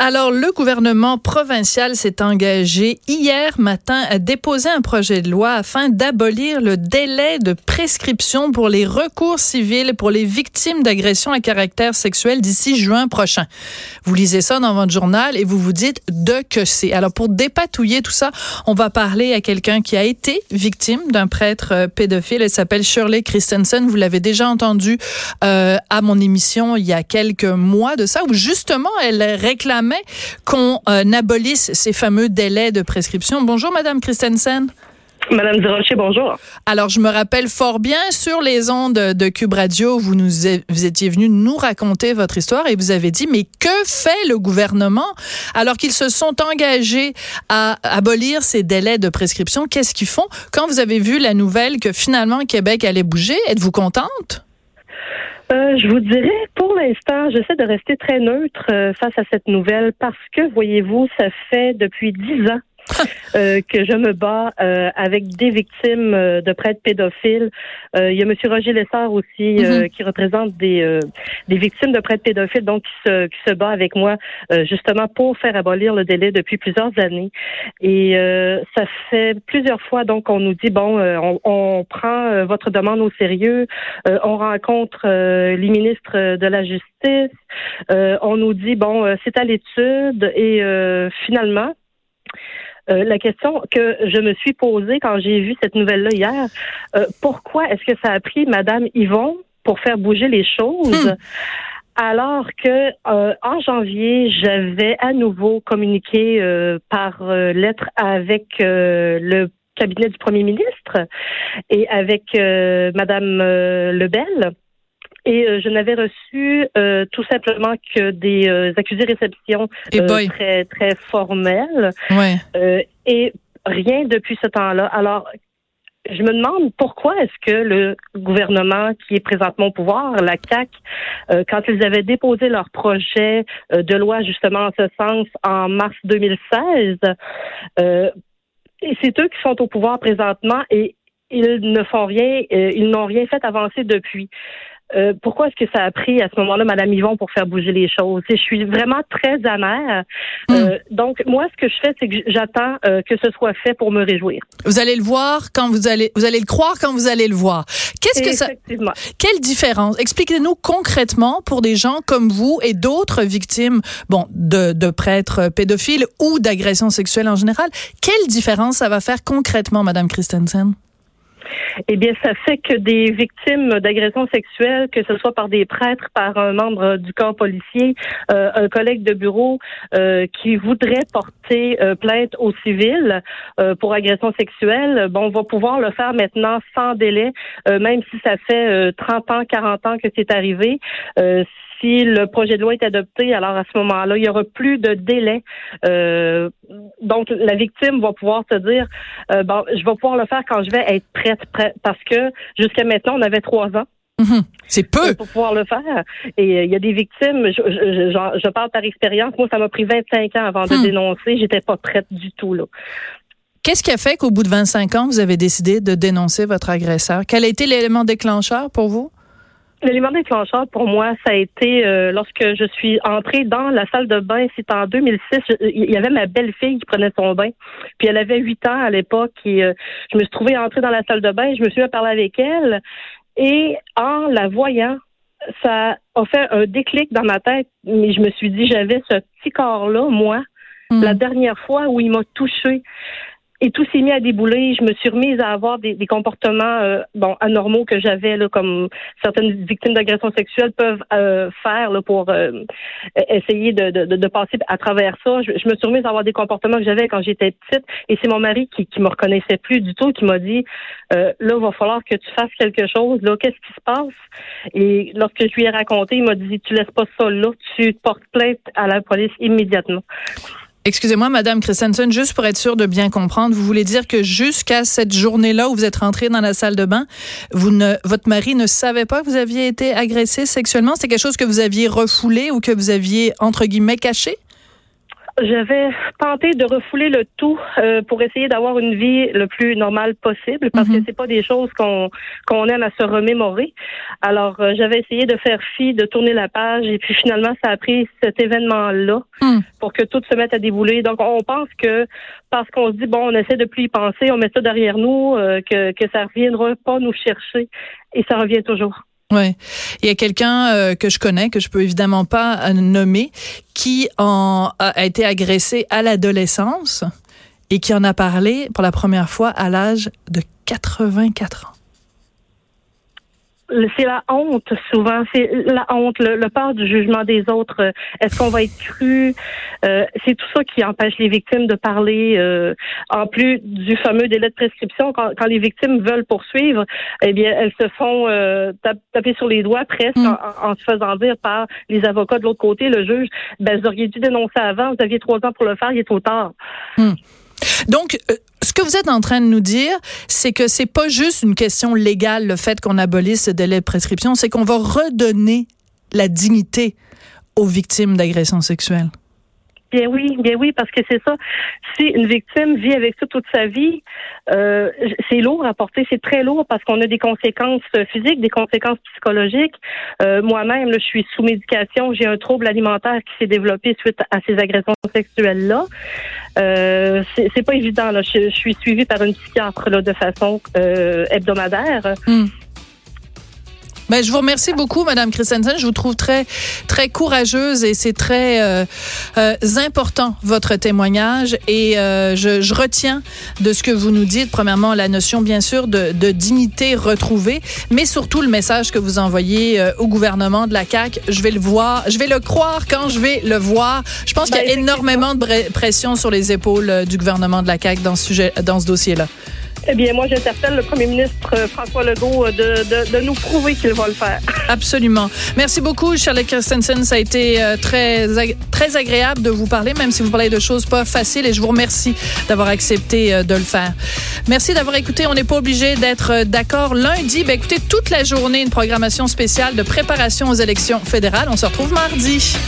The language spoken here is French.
Alors, le gouvernement provincial s'est engagé hier matin à déposer un projet de loi afin d'abolir le délai de prescription pour les recours civils pour les victimes d'agressions à caractère sexuel d'ici juin prochain. Vous lisez ça dans votre journal et vous vous dites de que c'est. Alors, pour dépatouiller tout ça, on va parler à quelqu'un qui a été victime d'un prêtre euh, pédophile. Elle s'appelle Shirley Christensen. Vous l'avez déjà entendu euh, à mon émission il y a quelques mois de ça, où justement, elle qu'on euh, abolisse ces fameux délais de prescription. Bonjour, Madame Christensen. Madame Durocher, bonjour. Alors, je me rappelle fort bien sur les ondes de Cube Radio, vous nous vous étiez venu nous raconter votre histoire et vous avez dit mais que fait le gouvernement alors qu'ils se sont engagés à abolir ces délais de prescription? Qu'est-ce qu'ils font? Quand vous avez vu la nouvelle que finalement Québec allait bouger, êtes-vous contente? Euh, je vous dirais, pour l'instant, j'essaie de rester très neutre euh, face à cette nouvelle parce que, voyez-vous, ça fait depuis dix ans Euh, que je me bats euh, avec des victimes euh, de prêtres pédophiles. il y a M. Roger Lessard aussi mm-hmm. qui représente des, des victimes de prêtres pédophiles, donc qui se, qui se bat avec moi justement pour faire abolir le délai depuis plusieurs années. Et ça fait plusieurs fois donc on nous dit bon, on, on, prend votre demande au sérieux, on rencontre les ministres de la justice, on nous dit bon, c'est à l'étude et finalement euh, la question que je me suis posée quand j'ai vu cette nouvelle-là hier, euh, pourquoi est-ce que ça a pris Madame Yvon pour faire bouger les choses? Hmm. Alors que euh, en janvier, j'avais à nouveau communiqué par lettre avec le cabinet du premier ministre et avec Madame Lebel et euh, je n'avais reçu euh, tout simplement que des euh, accusés-réceptions très très formelles. et rien depuis ce temps-là. Alors, je me demande pourquoi est-ce que le gouvernement qui est présentement au pouvoir, la CAC, quand ils avaient déposé leur projet de loi justement en ce sens en mars 2016, et c'est eux qui sont au pouvoir présentement et ils ne font rien, ils n'ont rien fait avancer depuis. Euh, pourquoi est-ce que ça a pris à ce moment-là, Madame Yvon, pour faire bouger les choses? Je suis vraiment très amère. Hmm. Euh, donc, moi, ce que je fais, c'est que j'attends euh, que ce soit fait pour me réjouir. Vous allez le voir quand vous allez, vous allez le croire quand vous allez le voir. Qu'est-ce que ça, quelle différence? Expliquez-nous concrètement pour des gens comme vous et d'autres victimes, bon, de, de prêtres pédophiles ou d'agressions sexuelles en général. Quelle différence ça va faire concrètement, Madame Christensen? Eh bien, ça fait que des victimes d'agressions sexuelles, que ce soit par des prêtres, par un membre du corps policier, euh, un collègue de bureau euh, qui voudrait porter euh, plainte au civil pour agression sexuelle, bon, on va pouvoir le faire maintenant sans délai, même si ça fait 30 ans, 40 ans que c'est arrivé si le projet de loi est adopté, alors à ce moment-là, il y aura plus de délai. Euh, donc, la victime va pouvoir se dire, euh, bon, je vais pouvoir le faire quand je vais être prête parce que jusqu'à maintenant, on avait trois ans. Mhm. C'est peu. Pour pouvoir le faire. Et euh, il y a des victimes, je, je, je, parle par expérience, moi, ça m'a pris 25 ans avant de hmm. dénoncer. J'étais pas prête du tout, là. Qu'est-ce qui a fait qu'au bout de 25 ans, vous avez décidé de dénoncer votre agresseur? Quel a été l'élément déclencheur pour vous? L'élément déclencheur pour moi, ça a été euh, lorsque je suis entrée dans la salle de bain. C'était en 2006. Il y avait ma belle-fille qui prenait son bain. Puis elle avait huit ans à l'époque. Et euh, je me suis trouvée entrée dans la salle de bain. Je me suis à parler avec elle. Et en la voyant, ça a fait un déclic dans ma tête. Mais je me suis dit, j'avais ce petit corps-là, moi, hmm. la dernière fois où il m'a touchée et tout s'est mis à débouler. Je me suis remise à avoir des, des comportements euh, bon anormaux que j'avais là, comme certaines victimes d'agressions sexuelles peuvent euh, faire là, pour euh, essayer de, de, de, passer à travers ça. Je, me suis remise à avoir des comportements que j'avais quand j'étais petite. Et c'est mon mari qui, qui me reconnaissait plus du tout, qui m'a dit là, il va falloir que tu fasses quelque chose. Là, qu'est-ce qui se passe? Et lorsque je lui ai raconté, il m'a dit tu laisses pas ça là, tu portes plainte à la police immédiatement. Excusez-moi, Madame Christensen, juste pour être sûr de bien comprendre, vous voulez dire que jusqu'à cette journée-là où vous êtes rentrée dans la salle de bain, votre mari ne savait pas que vous aviez été agressé sexuellement? C'est quelque chose que vous aviez refoulé ou que vous aviez, entre guillemets, caché? J'avais tenté de refouler le tout euh, pour essayer d'avoir une vie le plus normale possible parce que mhm. c'est pas des choses qu'on qu'on aime à se remémorer. Alors euh, j'avais essayé de faire fi, de tourner la page et puis finalement ça a pris cet événement là hmm. pour que tout se mette à débouler. Donc on pense que parce qu'on se dit bon on essaie de plus y penser, on met ça derrière nous, euh, que que ça reviendra pas nous chercher et ça revient toujours. Ouais, il y a quelqu'un euh, que je connais que je peux évidemment pas euh, nommer qui en a été agressé à l'adolescence et qui en a parlé pour la première fois à l'âge de 84 ans c'est la honte souvent, c'est la honte, le, le, peur du jugement des autres. Est-ce qu'on va être cru? Euh, C'est tout ça qui empêche les victimes de parler. Euh, en plus du fameux délai de prescription, quand, quand, les victimes veulent poursuivre, eh bien, elles se font euh, taper sur les doigts presque mm. en, se faisant dire par les avocats de l'autre côté, le juge, ben vous auriez dû dénoncer avant, vous aviez trois ans pour le faire, il est trop tard. Mm. Donc, euh, ce que vous êtes en train de nous dire, c'est que c'est pas juste une question légale, le fait qu'on abolisse ce délai de prescription, c'est qu'on va redonner la dignité aux victimes d'agressions sexuelles. Bien oui, bien oui, parce que c'est ça. Si une victime vit avec ça toute sa vie, euh, c'est lourd à porter, c'est très lourd parce qu'on a des conséquences physiques, des conséquences psychologiques. Euh, moi-même, je suis sous médication, j'ai un trouble alimentaire qui s'est développé suite à ces agressions sexuelles-là. Euh, c'est pas évident. Là. Je, suis suivie par une psychiatre là, de façon euh, hebdomadaire. Hmm. Ben, je vous remercie beaucoup, Madame Christensen. Je vous trouve très, très courageuse et c'est très euh, euh, important votre témoignage. Et euh, je, je, retiens de ce que vous nous dites, premièrement, la notion, bien sûr, de, de dignité retrouvée, mais surtout le message que vous envoyez euh, au gouvernement de la CAQ. Je vais le voir, je vais le croire quand je vais le voir. Je pense qu'il y a énormément de pression sur les épaules euh, du gouvernement de la CAQ dans ce sujet, dans ce dossier-là. Eh bien, moi, j'interpelle le premier ministre euh, François Legault euh, de, de, nous prouver qu'il va le faire. Absolument. Merci beaucoup, Charlotte Christensen. Ça a été euh, très, très agréable de vous parler, même si vous parlez de choses pas faciles, et je vous remercie d'avoir accepté de le faire. Merci d'avoir écouté. On n'est pas obligé d'être d'accord lundi. Ben, écoutez, toute la journée, une programmation spéciale de préparation aux élections fédérales. On se retrouve mardi.